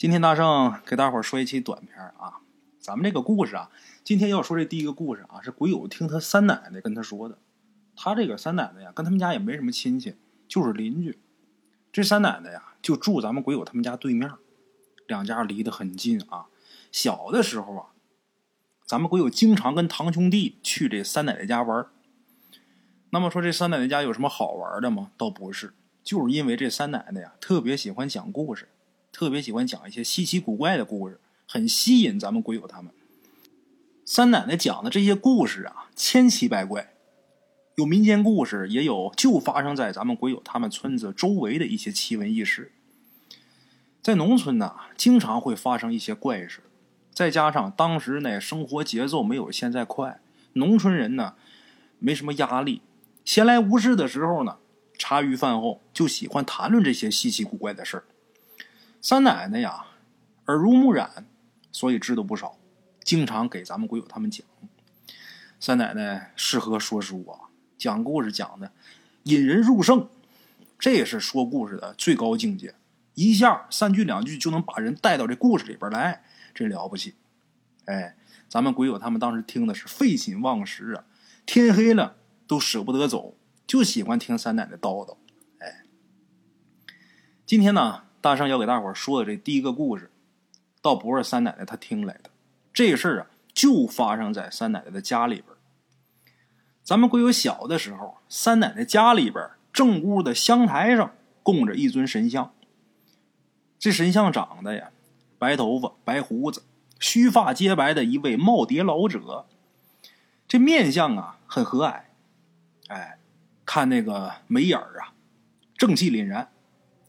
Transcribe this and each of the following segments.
今天大圣给大伙儿说一期短片啊，咱们这个故事啊，今天要说这第一个故事啊，是鬼友听他三奶奶跟他说的。他这个三奶奶呀，跟他们家也没什么亲戚，就是邻居。这三奶奶呀，就住咱们鬼友他们家对面，两家离得很近啊。小的时候啊，咱们鬼友经常跟堂兄弟去这三奶奶家玩那么说这三奶奶家有什么好玩的吗？倒不是，就是因为这三奶奶呀，特别喜欢讲故事。特别喜欢讲一些稀奇古怪的故事，很吸引咱们鬼友他们。三奶奶讲的这些故事啊，千奇百怪，有民间故事，也有就发生在咱们鬼友他们村子周围的一些奇闻异事。在农村呢，经常会发生一些怪事，再加上当时呢生活节奏没有现在快，农村人呢没什么压力，闲来无事的时候呢，茶余饭后就喜欢谈论这些稀奇古怪的事儿。三奶奶呀，耳濡目染，所以知道不少，经常给咱们鬼友他们讲。三奶奶适合说书啊，讲故事讲的引人入胜，这也是说故事的最高境界，一下三句两句就能把人带到这故事里边来，真了不起。哎，咱们鬼友他们当时听的是废寝忘食啊，天黑了都舍不得走，就喜欢听三奶奶叨叨。哎，今天呢？大圣要给大伙说的这第一个故事，倒不是三奶奶她听来的，这事儿啊就发生在三奶奶的家里边。咱们归友小的时候，三奶奶家里边正屋的香台上供着一尊神像。这神像长得呀，白头发、白胡子、须发皆白的一位耄耋老者，这面相啊很和蔼，哎，看那个眉眼儿啊，正气凛然，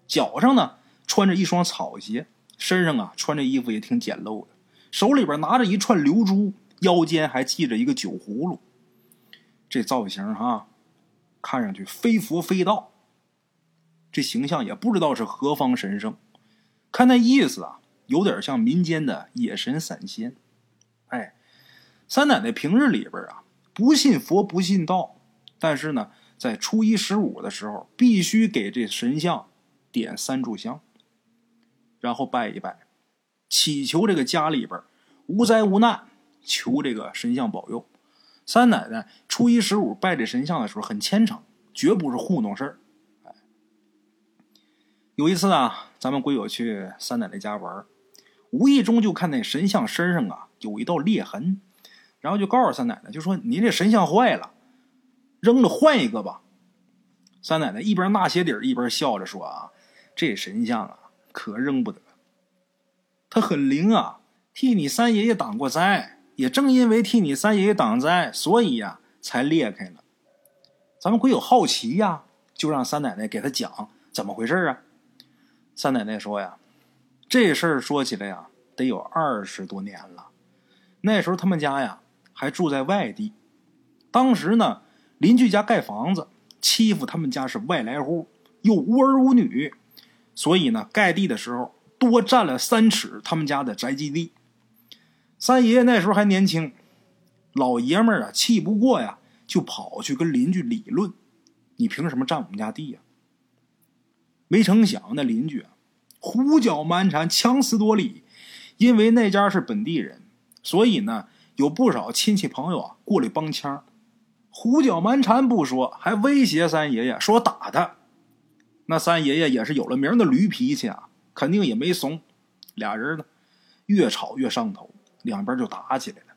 脚上呢。穿着一双草鞋，身上啊穿着衣服也挺简陋的，手里边拿着一串流珠，腰间还系着一个酒葫芦。这造型哈，看上去非佛非道。这形象也不知道是何方神圣，看那意思啊，有点像民间的野神散仙。哎，三奶奶平日里边啊不信佛不信道，但是呢，在初一十五的时候，必须给这神像点三炷香。然后拜一拜，祈求这个家里边无灾无难，求这个神像保佑。三奶奶初一十五拜这神像的时候很虔诚，绝不是糊弄事儿。有一次啊，咱们鬼友去三奶奶家玩，无意中就看那神像身上啊有一道裂痕，然后就告诉三奶奶，就说：“您这神像坏了，扔了换一个吧。”三奶奶一边纳鞋底一边笑着说：“啊，这神像啊。”可扔不得，他很灵啊，替你三爷爷挡过灾。也正因为替你三爷爷挡灾，所以呀，才裂开了。咱们鬼友好奇呀，就让三奶奶给他讲怎么回事啊。三奶奶说呀，这事儿说起来呀，得有二十多年了。那时候他们家呀还住在外地，当时呢邻居家盖房子，欺负他们家是外来户，又无儿无女。所以呢，盖地的时候多占了三尺他们家的宅基地。三爷爷那时候还年轻，老爷们儿啊气不过呀，就跑去跟邻居理论：“你凭什么占我们家地呀？”没成想那邻居啊，胡搅蛮缠，强词夺理。因为那家是本地人，所以呢，有不少亲戚朋友啊过来帮腔，胡搅蛮缠不说，还威胁三爷爷说打他。那三爷爷也是有了名的驴脾气啊，肯定也没怂。俩人呢，越吵越上头，两边就打起来了。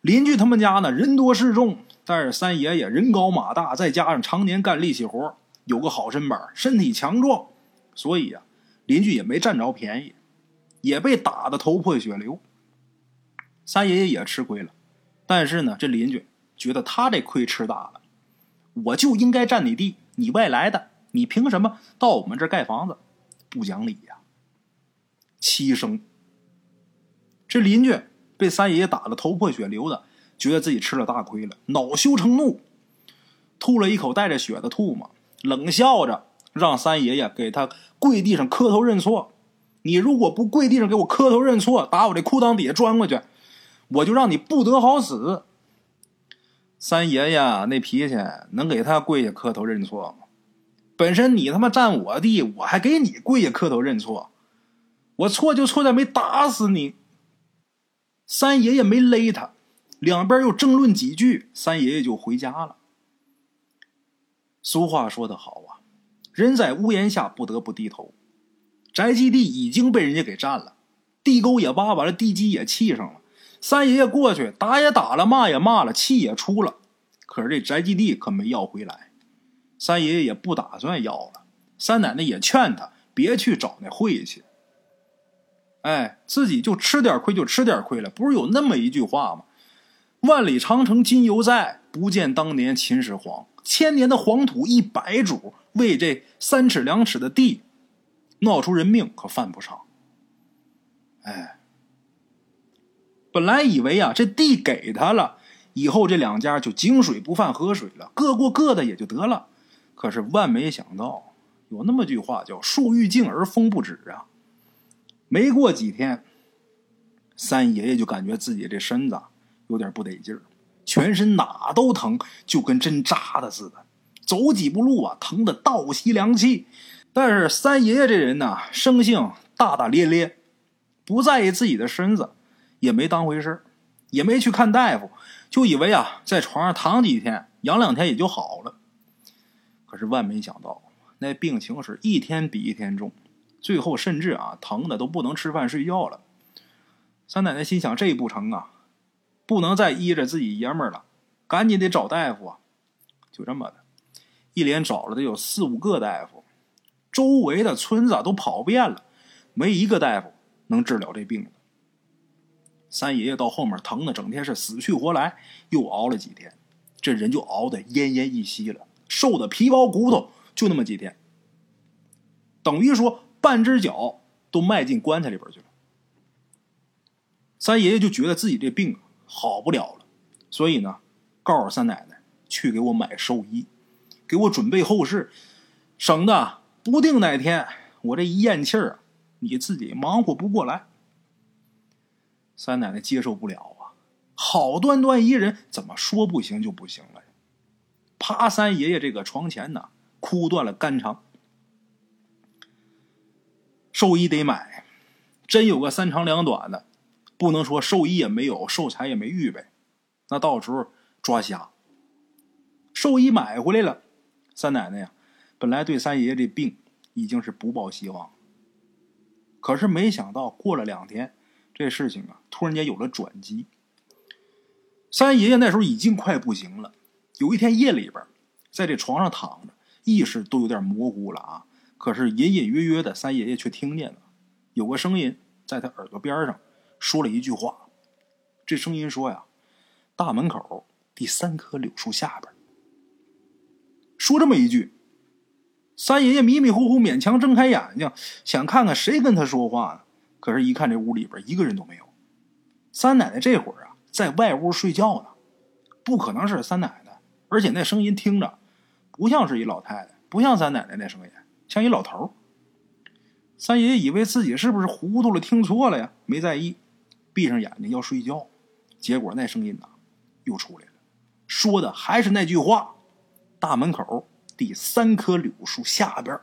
邻居他们家呢，人多势众，但是三爷爷人高马大，再加上常年干力气活，有个好身板，身体强壮，所以呀，邻居也没占着便宜，也被打得头破血流。三爷爷也吃亏了，但是呢，这邻居觉得他这亏吃大了，我就应该占你地，你外来的。你凭什么到我们这儿盖房子？不讲理呀！七声，这邻居被三爷爷打得头破血流的，觉得自己吃了大亏了，恼羞成怒，吐了一口带着血的唾沫，冷笑着让三爷爷给他跪地上磕头认错。你如果不跪地上给我磕头认错，打我这裤裆底下钻过去，我就让你不得好死。三爷爷那脾气，能给他跪下磕头认错吗？本身你他妈占我地，我还给你跪下磕头认错，我错就错在没打死你。三爷爷没勒他，两边又争论几句，三爷爷就回家了。俗话说得好啊，人在屋檐下不得不低头。宅基地已经被人家给占了，地沟也挖完了，地基也砌上了。三爷爷过去打也打了，骂也骂了，气也出了，可是这宅基地可没要回来。三爷爷也不打算要了。三奶奶也劝他别去找那晦气。哎，自己就吃点亏就吃点亏了，不是有那么一句话吗？万里长城今犹在，不见当年秦始皇。千年的黄土一百主，为这三尺两尺的地，闹出人命可犯不上。哎，本来以为啊，这地给他了，以后这两家就井水不犯河水了，各过各的也就得了。可是万没想到，有那么句话叫“树欲静而风不止”啊。没过几天，三爷爷就感觉自己这身子有点不得劲儿。全身哪都疼，就跟针扎的似的。走几步路啊，疼得倒吸凉气。但是三爷爷这人呢，生性大大咧咧，不在意自己的身子，也没当回事也没去看大夫，就以为啊，在床上躺几天，养两天也就好了。是万没想到，那病情是一天比一天重，最后甚至啊，疼的都不能吃饭睡觉了。三奶奶心想：这不成啊！不能再依着自己爷们儿了，赶紧得找大夫啊！就这么的，一连找了得有四五个大夫，周围的村子都跑遍了，没一个大夫能治了这病。三爷爷到后面疼的整天是死去活来，又熬了几天，这人就熬得奄奄一息了，瘦的皮包骨头，就那么几天，等于说半只脚都迈进棺材里边去了。三爷爷就觉得自己这病。好不了了，所以呢，告诉三奶奶去给我买寿衣，给我准备后事，省得不定哪天我这一咽气儿，你自己忙活不过来。三奶奶接受不了啊，好端端一人，怎么说不行就不行了？趴三爷爷这个床前呢，哭断了肝肠。寿衣得买，真有个三长两短的。不能说寿衣也没有，寿材也没预备，那到时候抓瞎。寿衣买回来了，三奶奶呀，本来对三爷爷这病已经是不抱希望，可是没想到过了两天，这事情啊突然间有了转机。三爷爷那时候已经快不行了，有一天夜里边，在这床上躺着，意识都有点模糊了啊，可是隐隐约约的，三爷爷却听见了有个声音在他耳朵边上。说了一句话，这声音说呀：“大门口第三棵柳树下边。”说这么一句，三爷爷迷迷糊糊勉强睁开眼睛，想看看谁跟他说话呢。可是，一看这屋里边一个人都没有。三奶奶这会儿啊，在外屋睡觉呢，不可能是三奶奶。而且那声音听着不像是一老太太，不像三奶奶那声音，像一老头。三爷爷以为自己是不是糊涂了，听错了呀？没在意。闭上眼睛要睡觉，结果那声音呐又出来了，说的还是那句话：“大门口第三棵柳树下边。”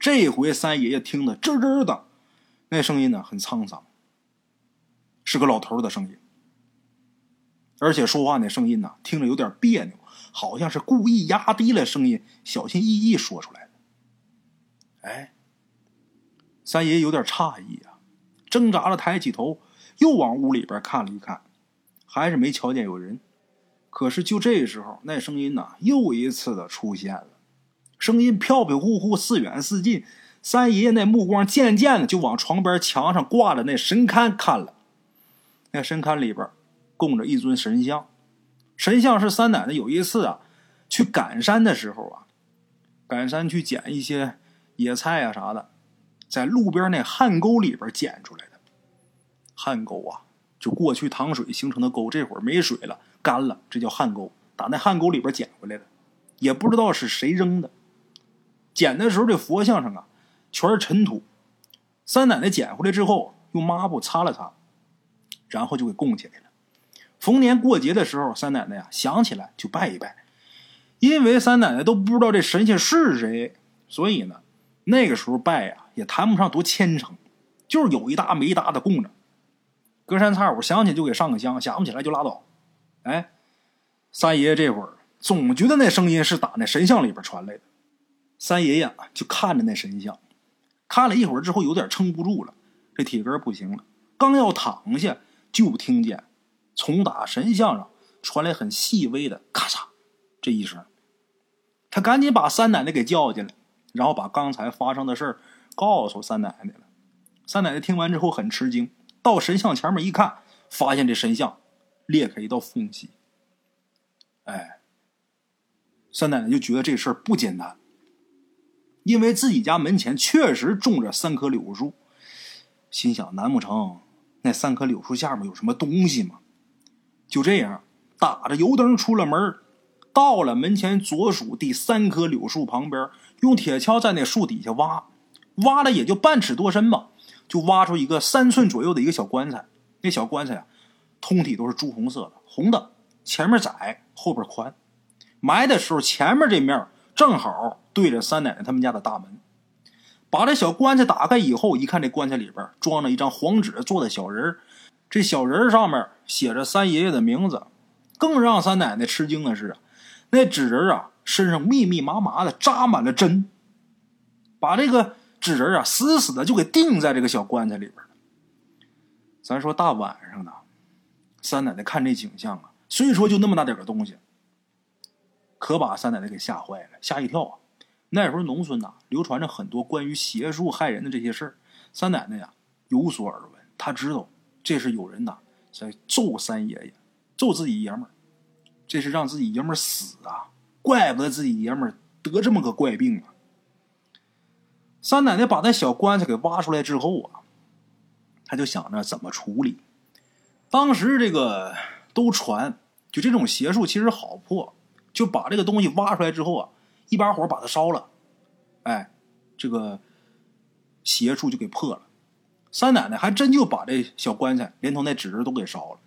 这回三爷爷听得吱吱的，那声音呢很沧桑，是个老头的声音，而且说话那声音呢听着有点别扭，好像是故意压低了声音，小心翼翼说出来的。哎，三爷有点诧异啊。挣扎着抬起头，又往屋里边看了一看，还是没瞧见有人。可是就这时候，那声音呢又一次的出现了，声音飘飘忽忽，似远似近。三爷爷那目光渐渐的就往床边墙上挂的那神龛看了。那神龛里边供着一尊神像，神像是三奶奶有一次啊去赶山的时候啊，赶山去捡一些野菜啊啥的。在路边那旱沟里边捡出来的，旱沟啊，就过去淌水形成的沟，这会儿没水了，干了，这叫旱沟。打那旱沟里边捡回来的，也不知道是谁扔的。捡的时候，这佛像上啊，全是尘土。三奶奶捡回来之后，用抹布擦了擦，然后就给供起来了。逢年过节的时候，三奶奶呀想起来就拜一拜。因为三奶奶都不知道这神仙是谁，所以呢，那个时候拜呀。也谈不上多虔诚，就是有一搭没一搭的供着。隔三差五想起就给上个香，想不起来就拉倒。哎，三爷爷这会儿总觉得那声音是打那神像里边传来的。三爷爷就看着那神像，看了一会儿之后有点撑不住了，这体格不行了，刚要躺下，就听见从打神像上传来很细微的咔嚓这一声。他赶紧把三奶奶给叫进来，然后把刚才发生的事儿告诉三奶奶了。三奶奶听完之后很吃惊。到神像前面一看，发现这神像裂开一道缝隙。哎，三奶奶就觉得这事儿不简单，因为自己家门前确实种着三棵柳树，心想难不成那三棵柳树下面有什么东西吗？就这样，打着油灯出了门，到了门前左数第三棵柳树旁边，用铁锹在那树底下挖，挖了也就半尺多深吧。就挖出一个三寸左右的一个小棺材，那小棺材啊，通体都是朱红色的，红的，前面窄，后边宽。埋的时候，前面这面正好对着三奶奶他们家的大门。把这小棺材打开以后，一看这棺材里边装着一张黄纸做的小人这小人上面写着三爷爷的名字。更让三奶奶吃惊的是，那纸人啊身上密密麻麻的扎满了针，把这个。纸人啊，死死的就给钉在这个小棺材里边了。咱说大晚上的，三奶奶看这景象啊，虽说就那么大点个东西，可把三奶奶给吓坏了，吓一跳啊！那时候农村呐，流传着很多关于邪术害人的这些事儿。三奶奶呀，有所耳闻，她知道这是有人呐在咒三爷爷，咒自己爷们儿，这是让自己爷们儿死啊！怪不得自己爷们儿得这么个怪病啊！三奶奶把那小棺材给挖出来之后啊，他就想着怎么处理。当时这个都传，就这种邪术其实好破，就把这个东西挖出来之后啊，一把火把它烧了，哎，这个邪术就给破了。三奶奶还真就把这小棺材连同那纸都给烧了。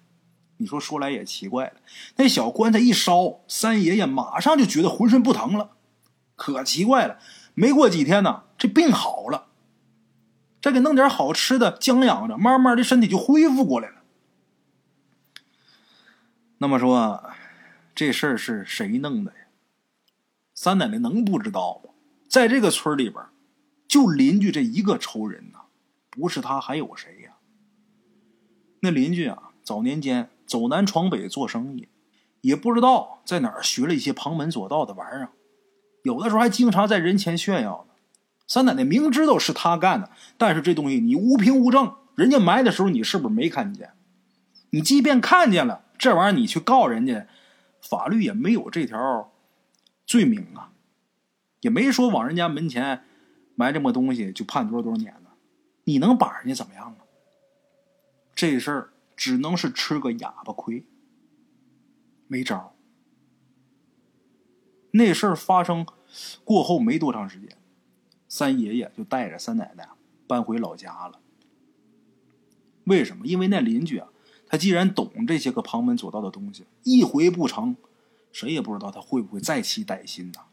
你说说来也奇怪了，那小棺材一烧，三爷爷马上就觉得浑身不疼了，可奇怪了。没过几天呢，这病好了。再给弄点好吃的，将养着，慢慢的身体就恢复过来了。那么说，这事儿是谁弄的呀？三奶奶能不知道吗？在这个村里边，就邻居这一个仇人呢，不是他还有谁呀？那邻居啊，早年间走南闯北做生意，也不知道在哪儿学了一些旁门左道的玩意儿。有的时候还经常在人前炫耀呢。三奶奶明知道是他干的，但是这东西你无凭无证，人家埋的时候你是不是没看见？你即便看见了这玩意儿，你去告人家，法律也没有这条罪名啊，也没说往人家门前埋这么东西就判多少多少年呢？你能把人家怎么样啊？这事儿只能是吃个哑巴亏，没招。那事儿发生。过后没多长时间，三爷爷就带着三奶奶搬回老家了。为什么？因为那邻居啊，他既然懂这些个旁门左道的东西，一回不成，谁也不知道他会不会再起歹心呢？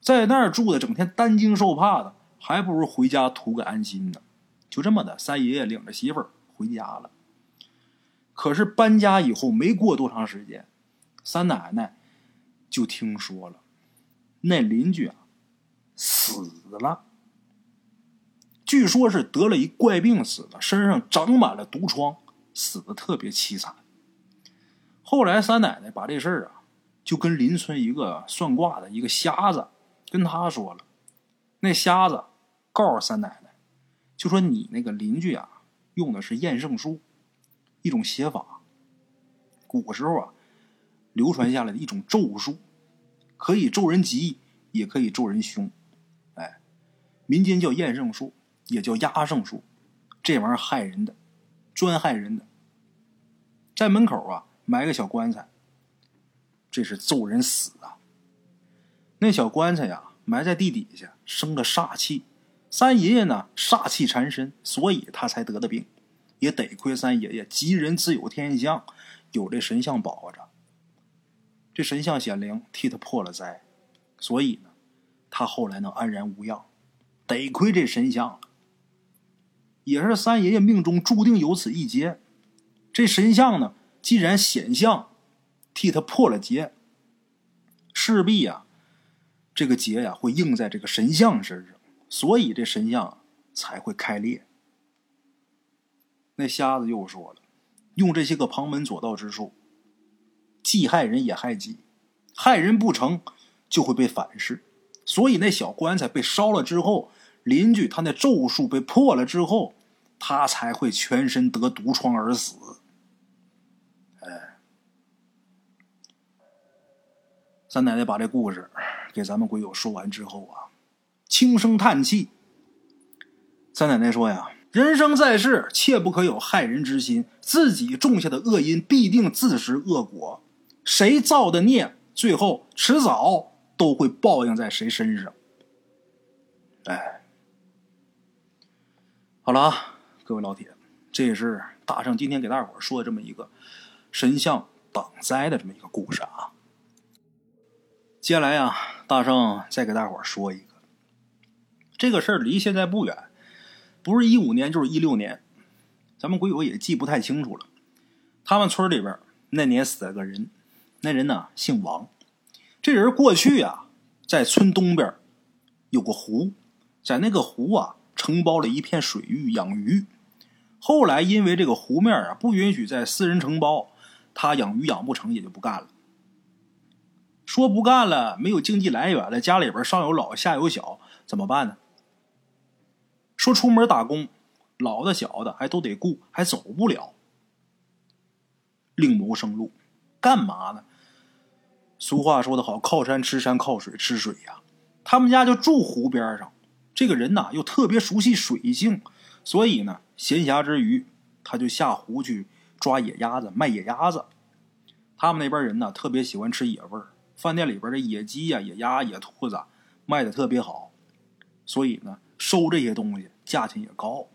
在那儿住的整天担惊受怕的，还不如回家图个安心呢。就这么的，三爷爷领着媳妇儿回家了。可是搬家以后没过多长时间，三奶奶就听说了。那邻居啊，死了。据说是得了一怪病死的，身上长满了毒疮，死的特别凄惨。后来三奶奶把这事儿啊，就跟邻村一个算卦的一个瞎子跟他说了。那瞎子告诉三奶奶，就说你那个邻居啊，用的是验圣术，一种写法，古时候啊流传下来的一种咒术。可以咒人吉，也可以咒人凶，哎，民间叫验圣术，也叫压圣术，这玩意儿害人的，专害人的。在门口啊埋个小棺材，这是咒人死啊。那小棺材呀埋在地底下，生了煞气。三爷爷呢煞气缠身，所以他才得的病。也得亏三爷爷吉人自有天相，有这神像保着。这神像显灵，替他破了灾，所以呢，他后来能安然无恙。得亏这神像，也是三爷爷命中注定有此一劫。这神像呢，既然显像替他破了劫，势必呀，这个劫呀会应在这个神像身上，所以这神像才会开裂。那瞎子又说了，用这些个旁门左道之术，既害人也害己，害人不成就会被反噬。所以那小棺材被烧了之后，邻居他那咒术被破了之后，他才会全身得毒疮而死。哎，三奶奶把这故事给咱们鬼友说完之后啊，轻声叹气。三奶奶说呀：“人生在世，切不可有害人之心。自己种下的恶因，必定自食恶果。谁造的孽，最后迟早。”都会报应在谁身上？哎，好了啊，各位老铁，这也是大圣今天给大伙说的这么一个神像挡灾的这么一个故事啊。接下来呀，大圣再给大伙说一个，这个事儿离现在不远，不是一五年就是一六年，咱们鬼友也记不太清楚了。他们村里边那年死了个人，那人呢姓王。这人过去啊，在村东边有个湖，在那个湖啊承包了一片水域养鱼。后来因为这个湖面啊不允许在私人承包，他养鱼养不成，也就不干了。说不干了，没有经济来源了，家里边上有老下有小，怎么办呢？说出门打工，老的小的还都得顾，还走不了，另谋生路，干嘛呢？俗话说得好，靠山吃山，靠水吃水呀。他们家就住湖边上，这个人呐又特别熟悉水性，所以呢，闲暇之余他就下湖去抓野鸭子，卖野鸭子。他们那边人呢特别喜欢吃野味儿，饭店里边的野鸡呀、野鸭、野兔子卖的特别好，所以呢收这些东西价钱也高。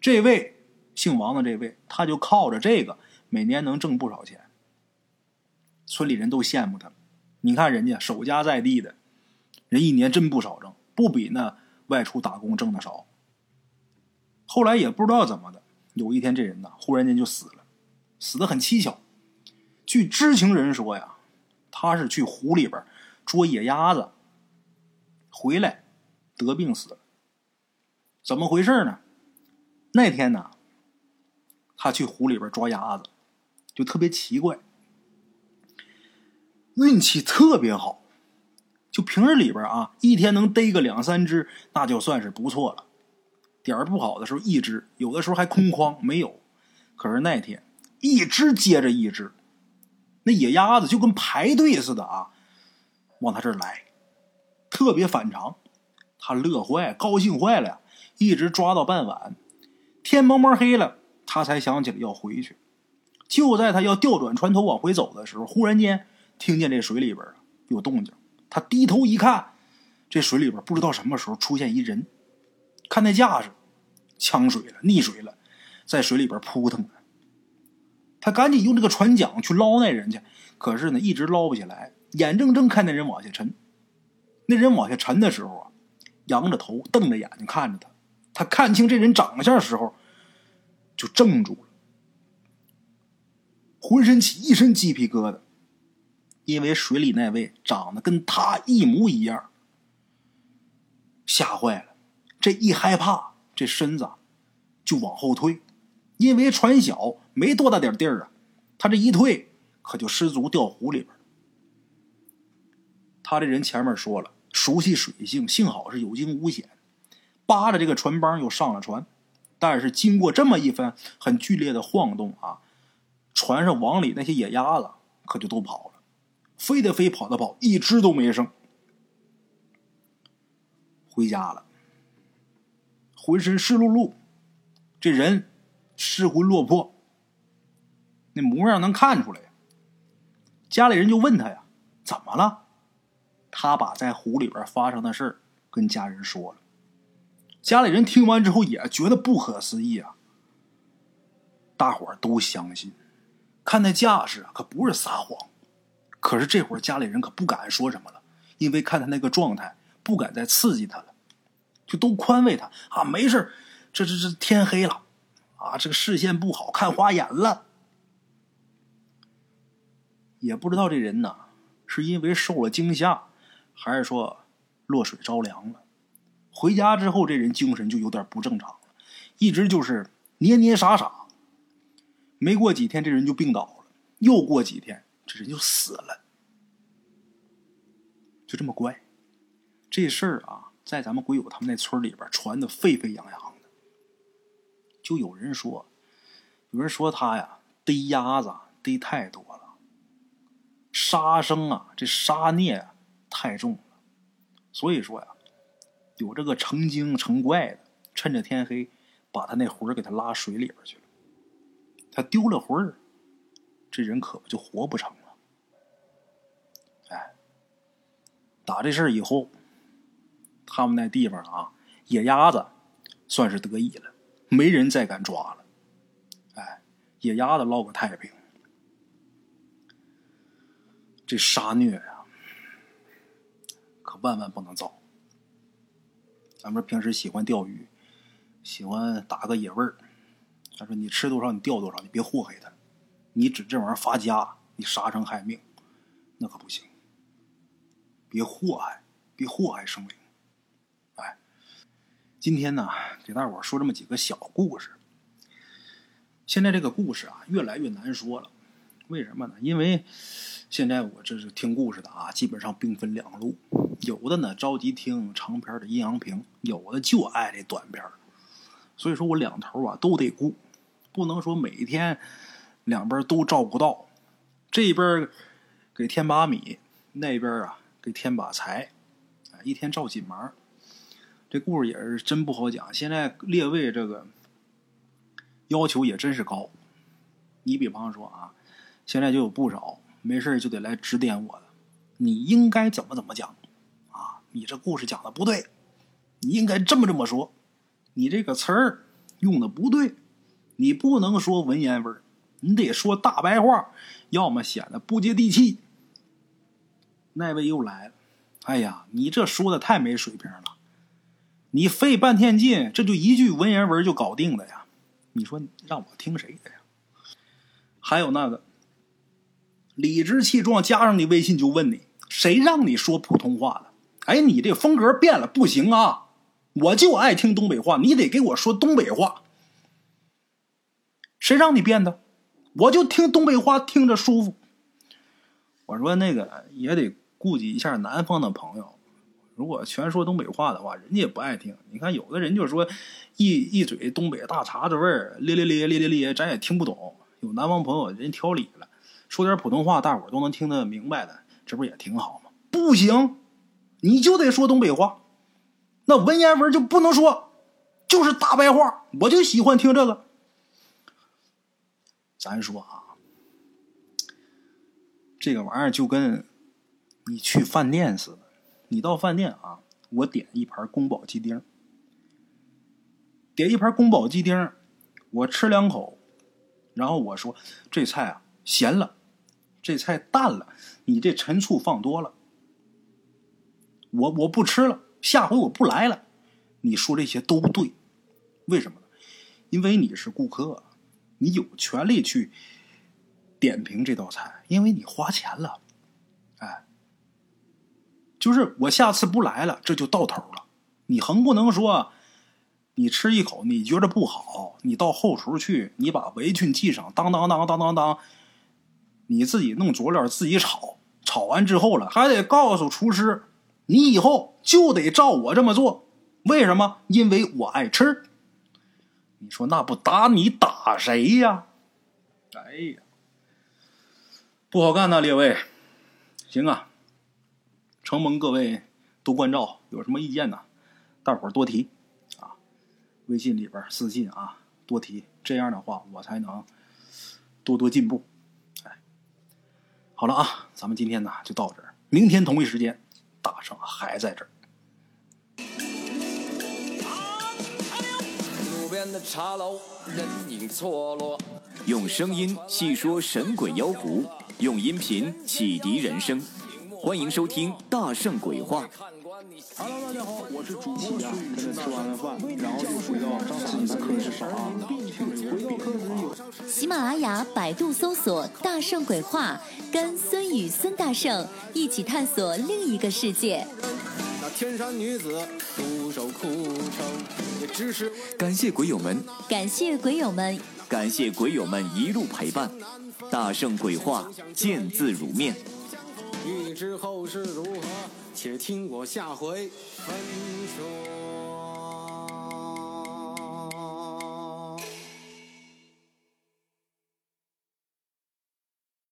这位姓王的这位，他就靠着这个每年能挣不少钱。村里人都羡慕他，你看人家守家在地的，人一年真不少挣，不比那外出打工挣的少。后来也不知道怎么的，有一天这人呢，忽然间就死了，死的很蹊跷。据知情人说呀，他是去湖里边捉野鸭子，回来得病死了。怎么回事呢？那天呢，他去湖里边抓鸭子，就特别奇怪。运气特别好，就平日里边啊，一天能逮个两三只，那就算是不错了。点儿不好的时候一只，有的时候还空筐没有。可是那天一只接着一只，那野鸭子就跟排队似的啊，往他这儿来，特别反常。他乐坏，高兴坏了呀，一直抓到傍晚，天蒙蒙黑了，他才想起来要回去。就在他要调转船头往回走的时候，忽然间。听见这水里边有动静，他低头一看，这水里边不知道什么时候出现一人，看那架势，呛水了，溺水了，在水里边扑腾。他赶紧用这个船桨去捞那人去，可是呢，一直捞不起来，眼睁睁看那人往下沉。那人往下沉的时候啊，仰着头，瞪着眼睛看着他。他看清这人长相的时候，就怔住了，浑身起一身鸡皮疙瘩。因为水里那位长得跟他一模一样，吓坏了。这一害怕，这身子就往后退。因为船小，没多大点地儿啊，他这一退，可就失足掉湖里边他这人前面说了，熟悉水性，幸好是有惊无险，扒着这个船帮又上了船。但是经过这么一番很剧烈的晃动啊，船上往里那些野鸭子可就都跑了。飞的飞，跑的跑，一只都没剩。回家了，浑身湿漉漉，这人失魂落魄，那模样能看出来呀。家里人就问他呀：“怎么了？”他把在湖里边发生的事跟家人说了。家里人听完之后也觉得不可思议啊。大伙儿都相信，看那架势可不是撒谎。可是这会儿家里人可不敢说什么了，因为看他那个状态，不敢再刺激他了。就都宽慰他啊，没事这这这天黑了，啊，这个视线不好看花眼了。也不知道这人呐，是因为受了惊吓，还是说落水着凉了。回家之后，这人精神就有点不正常了，一直就是捏捏傻傻。没过几天，这人就病倒了。又过几天，这人就死了。就这么怪，这事儿啊，在咱们鬼友他们那村里边传的沸沸扬扬。就有人说，有人说他呀逮鸭子逮太多了，杀生啊，这杀孽啊太重了，所以说呀，有这个成精成怪的，趁着天黑把他那魂儿给他拉水里边去了。他丢了魂儿，这人可不就活不成了？哎，打这事儿以后，他们那地方啊，野鸭子算是得意了，没人再敢抓了。哎，野鸭子落个太平。这杀虐呀，可万万不能造。咱们平时喜欢钓鱼，喜欢打个野味儿。他说：“你吃多少，你钓多少，你别祸害他。你指这玩意儿发家，你杀生害命，那可不行。别祸害，别祸害生灵。今天呢，给大伙说这么几个小故事。现在这个故事啊，越来越难说了。为什么呢？因为现在我这是听故事的啊，基本上兵分两路。有的呢着急听长篇的阴阳评，有的就爱这短篇所以说我两头啊都得顾。”不能说每天两边都照顾到，这边给添把米，那边啊给添把柴，一天照几忙。这故事也是真不好讲。现在列位这个要求也真是高。你比方说啊，现在就有不少没事就得来指点我的，你应该怎么怎么讲啊？你这故事讲的不对，你应该这么这么说，你这个词儿用的不对。你不能说文言文，你得说大白话，要么显得不接地气。那位又来了，哎呀，你这说的太没水平了，你费半天劲，这就一句文言文就搞定了呀？你说让我听谁的呀？还有那个理直气壮加上你微信就问你，谁让你说普通话的？哎，你这风格变了，不行啊！我就爱听东北话，你得给我说东北话。谁让你变的？我就听东北话，听着舒服。我说那个也得顾及一下南方的朋友，如果全说东北话的话，人家也不爱听。你看有的人就说一一嘴东北大碴子味儿，咧咧咧咧咧咧，咱也听不懂。有南方朋友人挑理了，说点普通话，大伙都能听得明白的，这不也挺好吗？不行，你就得说东北话，那文言文就不能说，就是大白话。我就喜欢听这个。咱说啊，这个玩意儿就跟你去饭店似的。你到饭店啊，我点一盘宫保鸡丁，点一盘宫保鸡丁，我吃两口，然后我说这菜啊咸了，这菜淡了，你这陈醋放多了，我我不吃了，下回我不来了。你说这些都对，为什么呢？因为你是顾客。你有权利去点评这道菜，因为你花钱了，哎，就是我下次不来了，这就到头了。你横不能说，你吃一口你觉得不好，你到后厨去，你把围裙系上，当当当当当当，你自己弄佐料自己炒，炒完之后了，还得告诉厨师，你以后就得照我这么做。为什么？因为我爱吃。你说那不打你打谁呀？哎呀，不好干呐，列位。行啊，承蒙各位多关照，有什么意见呢？大伙儿多提啊，微信里边私信啊，多提，这样的话我才能多多进步。哎，好了啊，咱们今天呢就到这儿，明天同一时间，大圣还在这儿。茶楼人影错落用声音细说神鬼妖狐，用音频启迪人生。欢迎收听《大圣鬼话》。Hello，大家好，我是主播起呀，跟着吃完了饭，然后就回到自己的课啊。回到课室有喜马拉雅、百度搜索“大圣鬼话”，跟孙宇、孙大圣一起探索另一个世界。那天山女子独守空城，也只是感谢鬼友们，感谢鬼友们，感谢鬼友们一路陪伴，大圣鬼话，见字如面。欲知后事如何，且听我下回分说。